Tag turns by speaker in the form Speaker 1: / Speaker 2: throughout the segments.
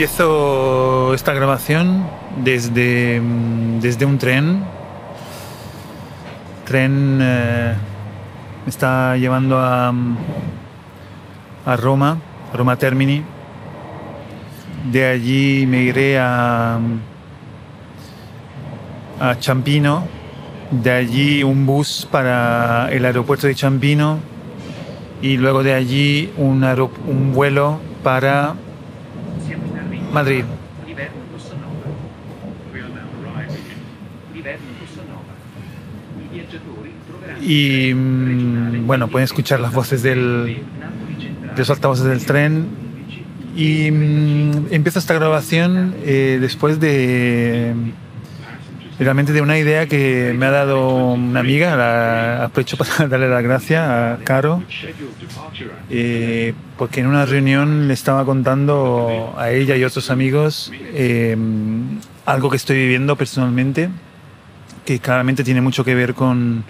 Speaker 1: Empiezo esta grabación desde, desde un tren. Tren eh, me está llevando a, a Roma, Roma Termini. De allí me iré a, a Champino. De allí un bus para el aeropuerto de Champino. Y luego de allí un, un vuelo para
Speaker 2: troveranno
Speaker 1: Y mm, bueno, pueden escuchar las voces del, de los altavoces del tren. Y mm, empiezo esta grabación eh, después de realmente de una idea que me ha dado una amiga. La, aprovecho para darle las gracias a Caro, eh, porque en una reunión le estaba contando a ella y otros amigos eh, algo que estoy viviendo personalmente, que claramente tiene mucho que ver con,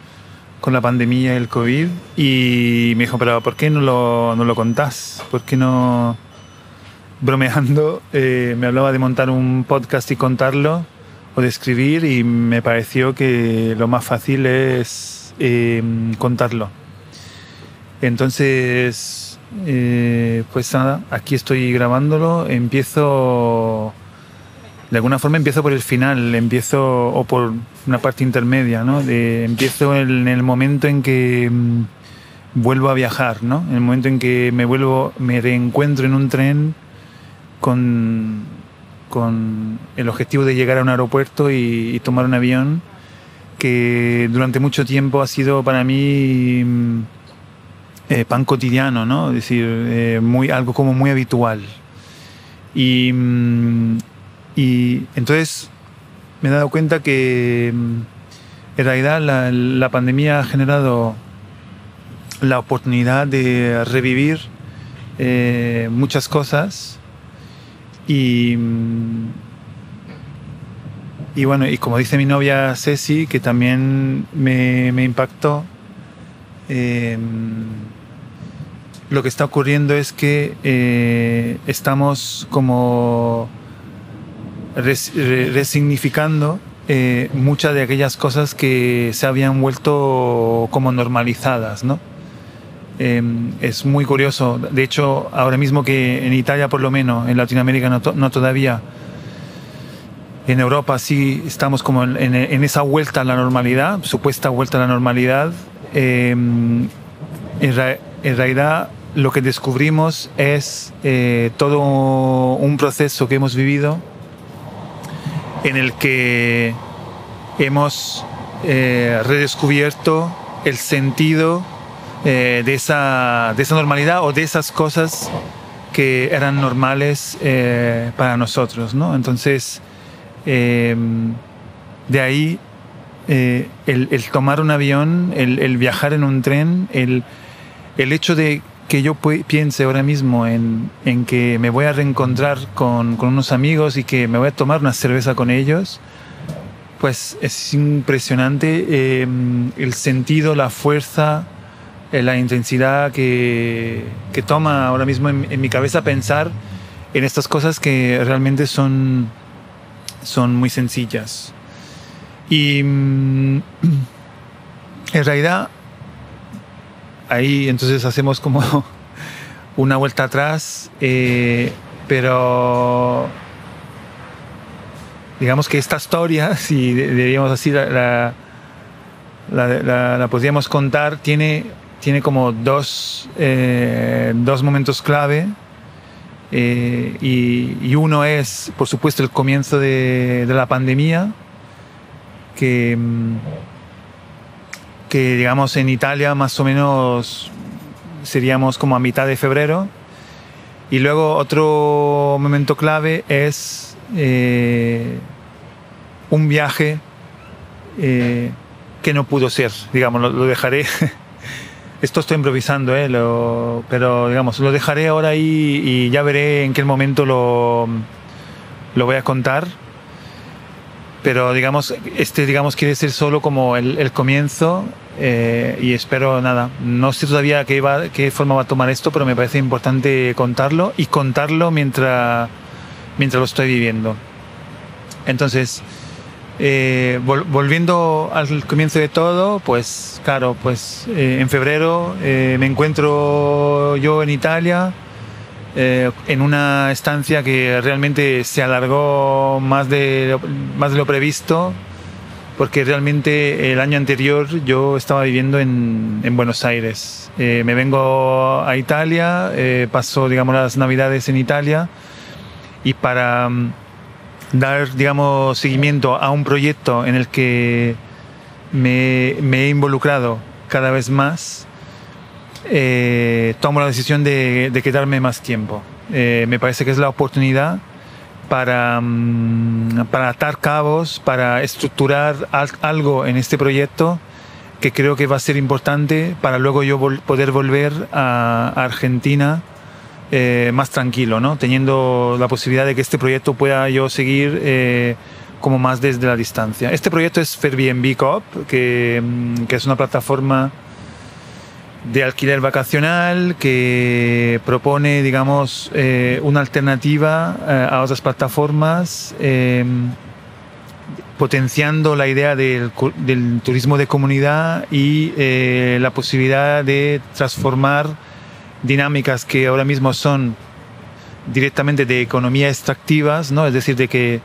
Speaker 1: con la pandemia el COVID. Y me dijo, pero ¿por qué no lo, no lo contás? ¿Por qué no, bromeando, eh, me hablaba de montar un podcast y contarlo? O de escribir y me pareció que lo más fácil es eh, contarlo. Entonces, eh, pues nada, aquí estoy grabándolo, empiezo, de alguna forma empiezo por el final, empiezo, o por una parte intermedia, ¿no? De- empiezo en el momento en que mm, vuelvo a viajar, ¿no? En el momento en que me vuelvo, me reencuentro en un tren con, con el objetivo de llegar a un aeropuerto y, y tomar un avión que durante mucho tiempo ha sido para mí mm, eh, pan cotidiano, ¿no? Es decir, eh, muy, algo como muy habitual. Y, mm, y entonces me he dado cuenta que mm, en realidad la, la pandemia ha generado la oportunidad de revivir eh, muchas cosas y, bueno, y como dice mi novia Ceci, que también me, impactó, eh, lo que está ocurriendo es que eh, estamos como res- re- resignificando eh, muchas de aquellas cosas que se habían vuelto como normalizadas, ¿no? Eh, es muy curioso. De hecho, ahora mismo que en Italia, por lo menos, en Latinoamérica no, to- no todavía, en Europa sí estamos como en, esa vuelta a la normalidad, supuesta vuelta a la normalidad. en, ra- en realidad lo que descubrimos es eh, todo un proceso que hemos vivido en el que hemos eh, redescubierto el sentido eh, de, esa, de esa normalidad o de esas cosas que eran normales eh, para nosotros, ¿no? Entonces, eh, de ahí eh, el, tomar un avión, el, el viajar en un tren, el, el hecho de que yo piense ahora mismo en, en que me voy a reencontrar con, con unos amigos y que me voy a tomar una cerveza con ellos, pues es impresionante eh, el sentido, la fuerza, eh, la intensidad que, que toma ahora mismo en, mi cabeza pensar en estas cosas que realmente son, son muy sencillas. Y mm, en realidad ahí entonces hacemos como una vuelta atrás, eh, pero digamos que esta historia, si diríamos así, la, la, la- la- la podríamos contar, tiene, tiene como dos, eh, dos momentos clave. eh, y, uno es, por supuesto, el comienzo de, la pandemia, que, mm, que digamos en Italia más o menos seríamos como a mitad de febrero. Y luego otro momento clave es eh, un viaje que no pudo ser, digamos, lo, dejaré. Esto estoy improvisando, ¿eh? pero digamos, lo dejaré ahora ahí y ya veré en qué momento lo, lo voy a contar pero digamos, este digamos quiere ser solo como el, comienzo eh, y espero nada, no sé todavía qué, qué forma va a tomar esto, pero me parece importante contarlo y contarlo mientras, mientras lo estoy viviendo. Entonces, eh, volviendo al comienzo de todo, pues claro, pues eh, en febrero me encuentro yo en Italia, eh, en una estancia que realmente se alargó más de, más de lo previsto, porque realmente el año anterior yo estaba viviendo en, en Buenos Aires. Eh, me vengo a Italia, eh, paso digamos las navidades en Italia y para mm, dar digamos seguimiento a un proyecto en el que me, me he involucrado cada vez más, eh, tomo la decisión de, quedarme más tiempo. Eh, me parece que es la oportunidad para, mm, para atar cabos, para estructurar algo en este proyecto que creo que va a ser importante para luego yo poder volver a, Argentina eh, más tranquilo, ¿no? teniendo la posibilidad de que este proyecto pueda yo seguir como más desde la distancia. Este proyecto es Airbnb Coop, que, mm, que es una plataforma de alquiler vacacional que propone, digamos, eh, una alternativa eh, a otras plataformas, eh, potenciando la idea del, turismo de comunidad y la posibilidad de transformar dinámicas que ahora mismo son directamente de economía extractivas, ¿no? es decir, de que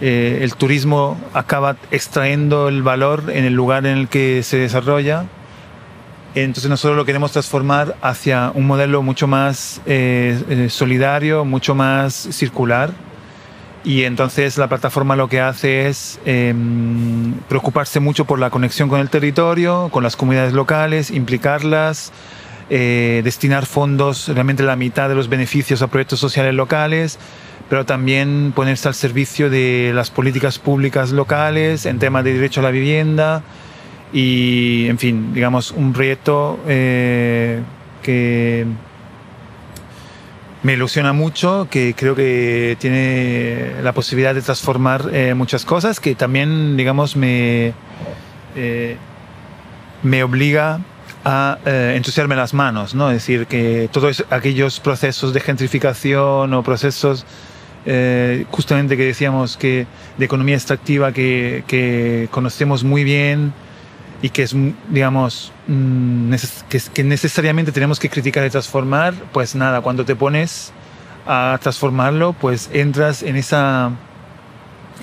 Speaker 1: el turismo acaba extrayendo el valor en el lugar en el que se desarrolla entonces nosotros lo queremos transformar hacia un modelo mucho más eh, eh, solidario, mucho más circular. Y entonces la plataforma lo que hace es em, preocuparse mucho por la conexión con el territorio, con las comunidades locales, implicarlas, eh, destinar fondos, realmente la mitad de los beneficios a proyectos sociales locales, pero también ponerse al servicio de las políticas públicas locales en temas de derecho a la vivienda, y, en fin, digamos, un proyecto eh, que me ilusiona mucho, que creo que tiene la posibilidad de transformar eh, muchas cosas, que también, digamos, me, me obliga a ensuciarme las manos, ¿no? Es decir, que todos aquellos procesos de gentrificación o procesos justamente que decíamos que de economía extractiva que, que conocemos muy bien, y que es, digamos, mm, que, necesariamente tenemos que criticar y transformar, pues nada, cuando te pones a transformarlo, pues entras en esa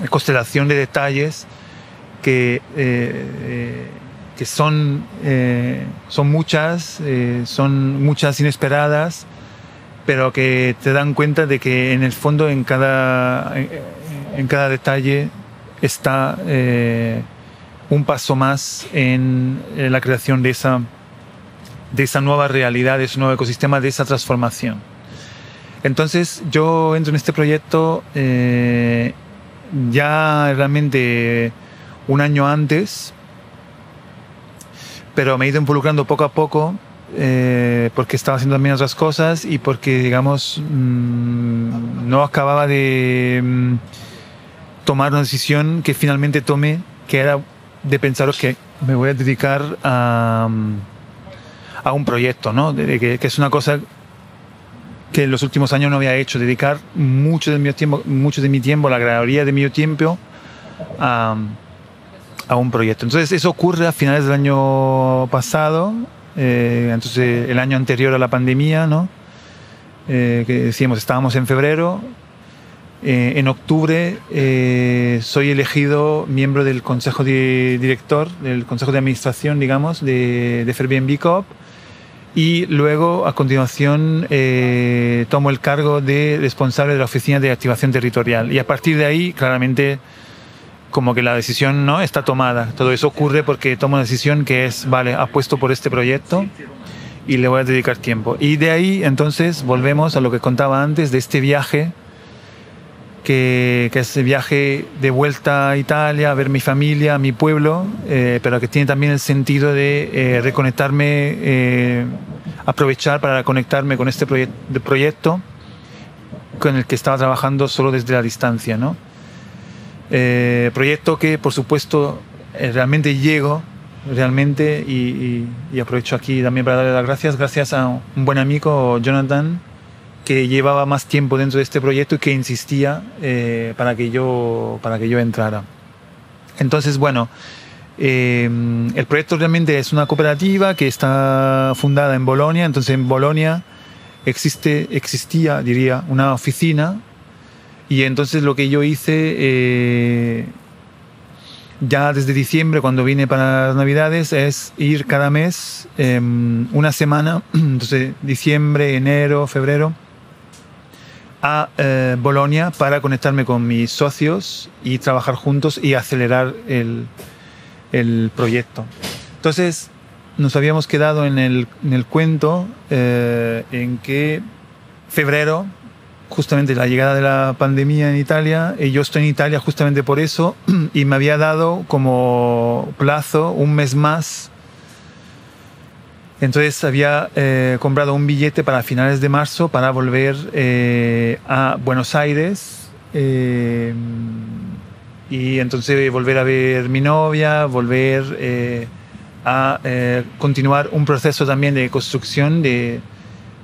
Speaker 1: constelación de detalles que, eh, eh, que son, eh, son muchas, son muchas inesperadas, pero que te dan cuenta de que en el fondo en cada, en cada detalle está un paso más en la creación de esa, de esa nueva realidad, de ese nuevo ecosistema, de esa transformación. Entonces yo entro en este proyecto eh, ya realmente un año antes, pero me he ido involucrando poco a poco eh, porque estaba haciendo también otras cosas y porque, digamos, mm, no acababa de mm, tomar una decisión que finalmente tomé, que era de pensaros que me voy a dedicar a, a un proyecto, ¿no? De, que, es una cosa que en los últimos años no había hecho, dedicar mucho de mi tiempo, mucho de mi tiempo, la mayoría de mi tiempo a, a, un proyecto. Entonces eso ocurre a finales del año pasado, eh, entonces el año anterior a la pandemia, ¿no? Eh, que decíamos, estábamos en febrero, eh, en octubre eh, soy elegido miembro del consejo director, del consejo de administración, digamos, de, de Airbnb Coop. Y luego, a continuación, tomo el cargo de responsable de la oficina de activación territorial. Y a partir de ahí, claramente, como que la decisión no está tomada. Todo eso ocurre porque tomo una decisión que es, vale, apuesto por este proyecto y le voy a dedicar tiempo. Y de ahí entonces volvemos a lo que contaba antes de este viaje, que, que es el viaje de vuelta a Italia, a ver mi familia, mi pueblo, eh, pero que tiene también el sentido de eh, reconectarme, eh, aprovechar para conectarme con este proye proyecto con el que estaba trabajando solo desde la distancia. ¿no? Eh, proyecto que, por supuesto, eh, realmente llego realmente y, y, y, aprovecho aquí también para darle las gracias. Gracias a un buen amigo Jonathan que llevaba más tiempo dentro de este proyecto y que insistía eh, para que yo para que yo entrara. Entonces bueno eh, el proyecto realmente es una cooperativa que está fundada en Bolonia. Entonces en Bolonia existe existía diría una oficina y entonces lo que yo hice eh, ya desde diciembre, cuando vine para las Navidades, es ir cada mes eh, una semana, entonces diciembre, enero, febrero, a eh, Bolonia para conectarme con mis socios y trabajar juntos y acelerar el, el proyecto. Entonces, nos habíamos quedado en el, en el cuento eh, en que febrero justamente la llegada de la pandemia en Italia, y yo estoy en Italia justamente por eso, y me había dado como plazo un mes más. Entonces había eh, comprado un billete para finales de marzo para volver eh, a Buenos Aires. Eh, y entonces volver a ver mi novia, volver eh, a eh, continuar un proceso también de construcción de,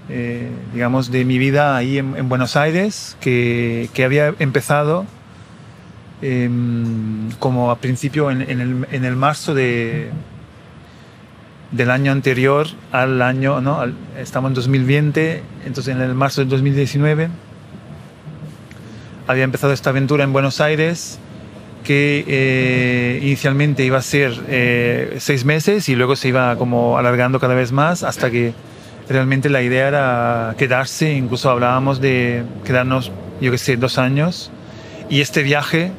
Speaker 1: eh, digamos, de mi vida ahí en, en Buenos Aires, que, que, había empezado eh, como a principio en, en, el, en, el, marzo de, del año anterior al año, ¿no? Al, estamos en 2020, entonces en el marzo del 2019 había empezado esta aventura en Buenos Aires que eh, inicialmente iba a ser eh, seis meses y luego se iba como alargando cada vez más hasta que realmente la idea era quedarse, incluso hablábamos de quedarnos, yo que sé, dos años. Y este viaje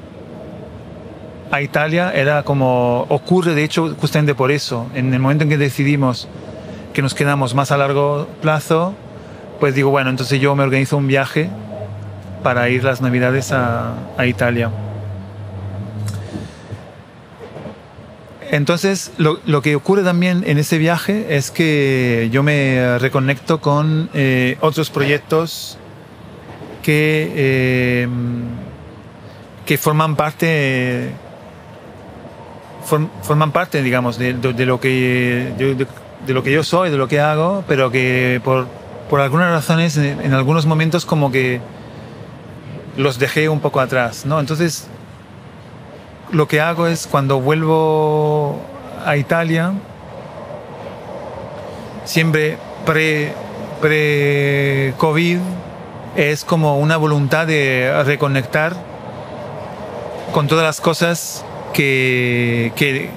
Speaker 1: a Italia era como, ocurre de hecho justamente por eso. En el momento en que decidimos que nos quedamos más a largo plazo, pues digo, bueno, entonces yo me organizo un viaje para ir las navidades a, a Italia. Entonces, lo, lo, que ocurre también en ese viaje es que yo me reconecto con eh, otros proyectos que, eh, que forman parte, form, forman parte, digamos, de, de, de lo que de, de, lo que yo soy, de lo que hago, pero que por, por algunas razones, en, en algunos momentos, como que los dejé un poco atrás, ¿no? Entonces, lo que hago es cuando vuelvo a Italia, siempre pre, pre COVID, es como una voluntad de reconectar con todas las cosas que, que,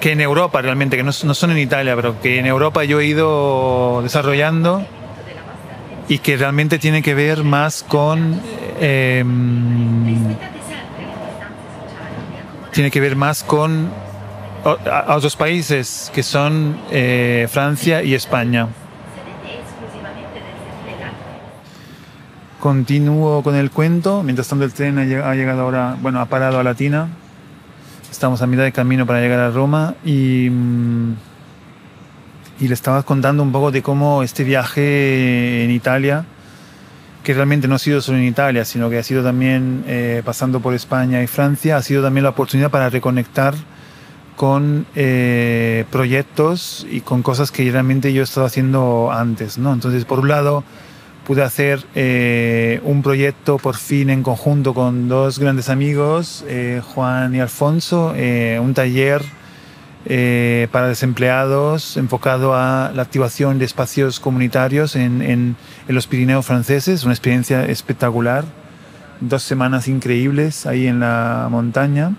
Speaker 1: que en Europa realmente, que no, no, son en Italia, pero que en Europa yo he ido desarrollando y que realmente tiene que ver más con... Eh, tiene que ver más con a, otros países que son eh, Francia y España. Continúo con el cuento. Mientras tanto, el tren ha llegado ahora, bueno, ha parado a Latina. Estamos a mitad de camino para llegar a Roma y, y le estaba contando un poco de cómo este viaje en Italia que realmente no ha sido solo en Italia, sino que ha sido también eh, pasando por España y Francia, ha sido también la oportunidad para reconectar con eh, proyectos y con cosas que realmente yo he estado haciendo antes. ¿no? Entonces, por un lado, pude hacer eh, un proyecto por fin en conjunto con dos grandes amigos, eh, Juan y Alfonso, un taller eh, para desempleados enfocado a la activación de espacios comunitarios en, en, en, los Pirineos franceses, una experiencia espectacular, dos semanas increíbles ahí en la montaña,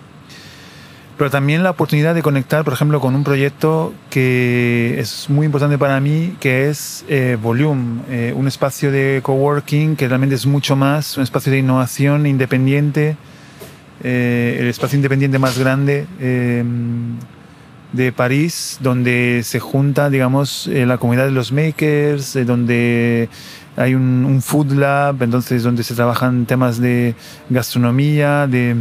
Speaker 1: pero también la oportunidad de conectar, por ejemplo, con un proyecto que es muy importante para mí, que es eh, Volume, eh, un espacio de coworking que realmente es mucho más, un espacio de innovación independiente, eh, el espacio independiente más grande eh, de París, donde se junta, digamos, eh, la comunidad de los makers, eh, donde hay un, food lab, entonces donde se trabajan temas de gastronomía, de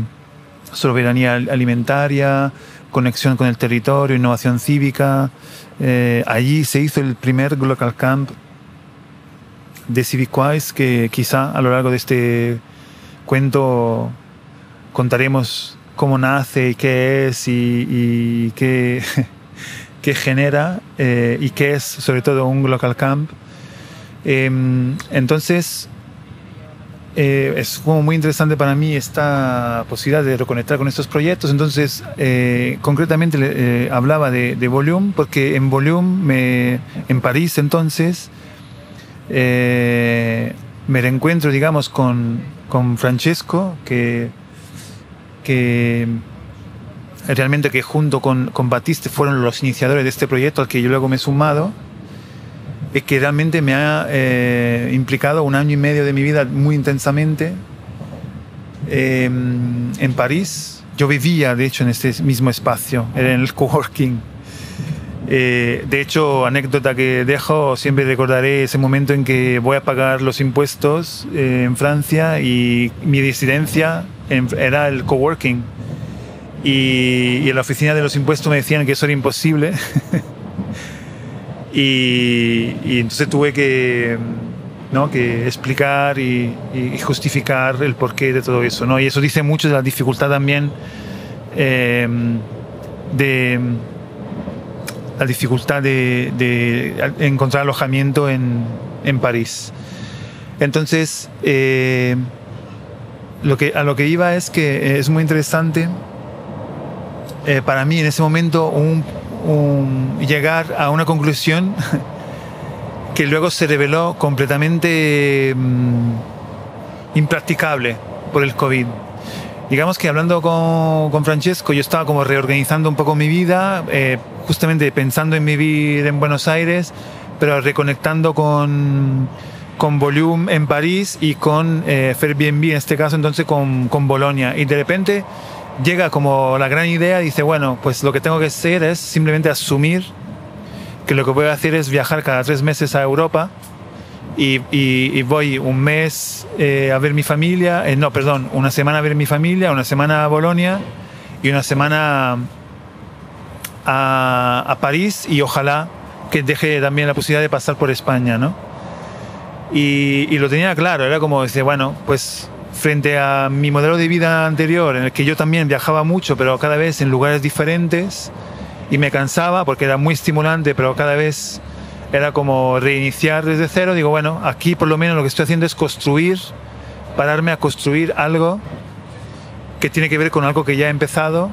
Speaker 1: soberanía al- alimentaria, conexión con el territorio, innovación cívica. Eh, allí se hizo el primer Local Camp de Civicwise que quizá a lo largo de este cuento contaremos cómo nace y qué es y, y qué, qué genera eh, y qué es sobre todo un local camp. Em, entonces, eh, es como muy interesante para mí esta posibilidad de reconectar con estos proyectos. Entonces, eh, concretamente eh, hablaba de, de Volume, porque en Volume, me- en París entonces, eh, me reencuentro, digamos, con, con Francesco, que, que realmente que junto con, con Batiste fueron los iniciadores de este proyecto al que yo luego me he sumado y que realmente me ha eh, implicado un año y medio de mi vida muy intensamente eh, en París. Yo vivía, de hecho, en este mismo espacio, en el coworking. Eh, de hecho, anécdota que dejo, siempre recordaré ese momento en que voy a pagar los impuestos eh, en Francia y mi residencia era el coworking. Y, y en la oficina de los impuestos me decían que eso era imposible. y, entonces tuve que, ¿no? que explicar y, justificar el porqué de todo eso. ¿no? Y eso dice mucho de la dificultad también eh, de la dificultad de encontrar alojamiento en, en París. Entonces, eh, lo que, a lo que iba es que es muy interesante eh, para mí en ese momento un, un- llegar a una conclusión que luego se reveló completamente mm, impracticable por el COVID. Digamos que hablando con, con Francesco, yo estaba como reorganizando un poco mi vida, eh, justamente pensando en vivir en Buenos Aires, pero reconectando con, con Volume en París y con eh, Airbnb, en este caso entonces con, con Bolonia. Y de repente llega como la gran idea, dice, bueno, pues lo que tengo que hacer es simplemente asumir que lo que voy a hacer es viajar cada tres meses a Europa y, y- voy un mes eh, a ver mi familia, eh, no, perdón, una semana a ver mi familia, una semana a Bolonia y una semana a, a París y ojalá que deje también la posibilidad de pasar por España, ¿no? Y, lo tenía claro, era como decir, bueno, pues frente a mi modelo de vida anterior, en el que yo también viajaba mucho, pero cada vez en lugares diferentes, y me cansaba porque era muy estimulante, pero cada vez era como reiniciar desde cero, digo, bueno, aquí por lo menos lo que estoy haciendo es construir, pararme a construir algo que tiene que ver con algo que ya he empezado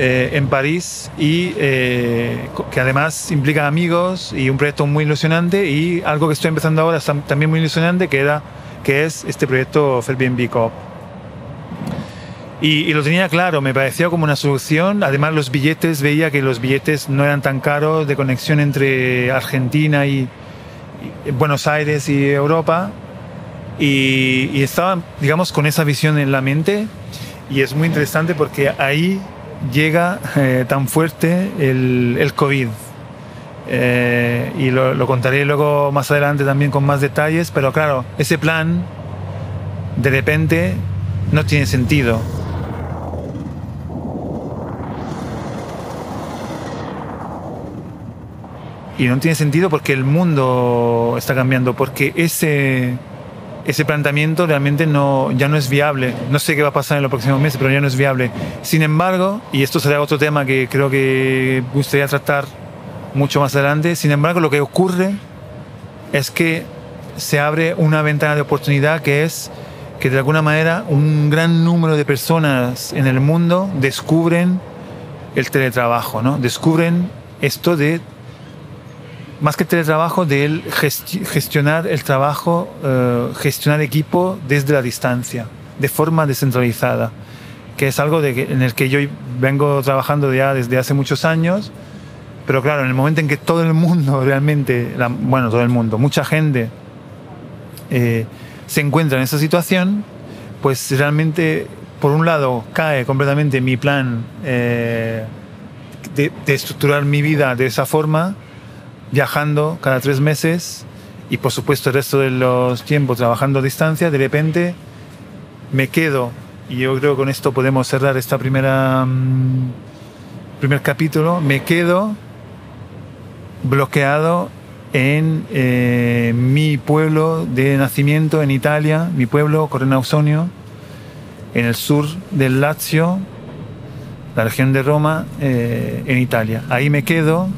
Speaker 1: eh, en París y eh, que además implica amigos y un proyecto muy ilusionante y algo que estoy empezando ahora tam- también muy ilusionante que era que es este proyecto Airbnb Coop. Y, y lo tenía claro, me parecía como una solución. Además, los billetes, veía que los billetes no eran tan caros de conexión entre Argentina y, y Buenos Aires y Europa. Y, y estaba, digamos, con esa visión en la mente. Y es muy interesante porque ahí llega eh, tan fuerte el, el COVID. Eh, y lo, lo contaré luego más adelante también con más detalles, pero claro, ese plan de repente no tiene sentido. Y no tiene sentido porque el mundo está cambiando, porque ese, ese planteamiento realmente no, ya no es viable. No sé qué va a pasar en los próximos meses, pero ya no es viable. Sin embargo, y esto será otro tema que creo que gustaría tratar mucho más adelante, sin embargo, lo que ocurre es que se abre una ventana de oportunidad que es que de alguna manera un gran número de personas en el mundo descubren el teletrabajo, ¿no? Descubren esto de más que teletrabajo, de el gesti- gestionar el trabajo, eh, gestionar equipo desde la distancia, de forma descentralizada, que es algo de que- en el que yo vengo trabajando ya desde hace muchos años, pero claro, en el momento en que todo el mundo realmente, la- bueno, todo el mundo, mucha gente eh, se encuentra en esa situación, pues realmente por un lado, cae completamente mi plan eh, de, de estructurar mi vida de esa forma, viajando cada tres meses y por supuesto el resto de los tiempos trabajando a distancia, de repente me quedo, y yo creo que con esto podemos cerrar esta primera mm, primer capítulo, me quedo bloqueado en eh, mi pueblo de nacimiento en Italia, mi pueblo Correnausonio, en el sur del Lazio, la región de Roma, eh, en Italia. Ahí me quedo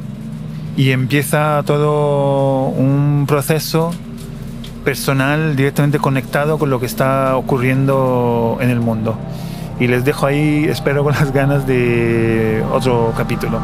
Speaker 1: y empieza todo un proceso personal directamente conectado con lo que está ocurriendo en el mundo. Y les dejo ahí, espero con las ganas de otro capítulo.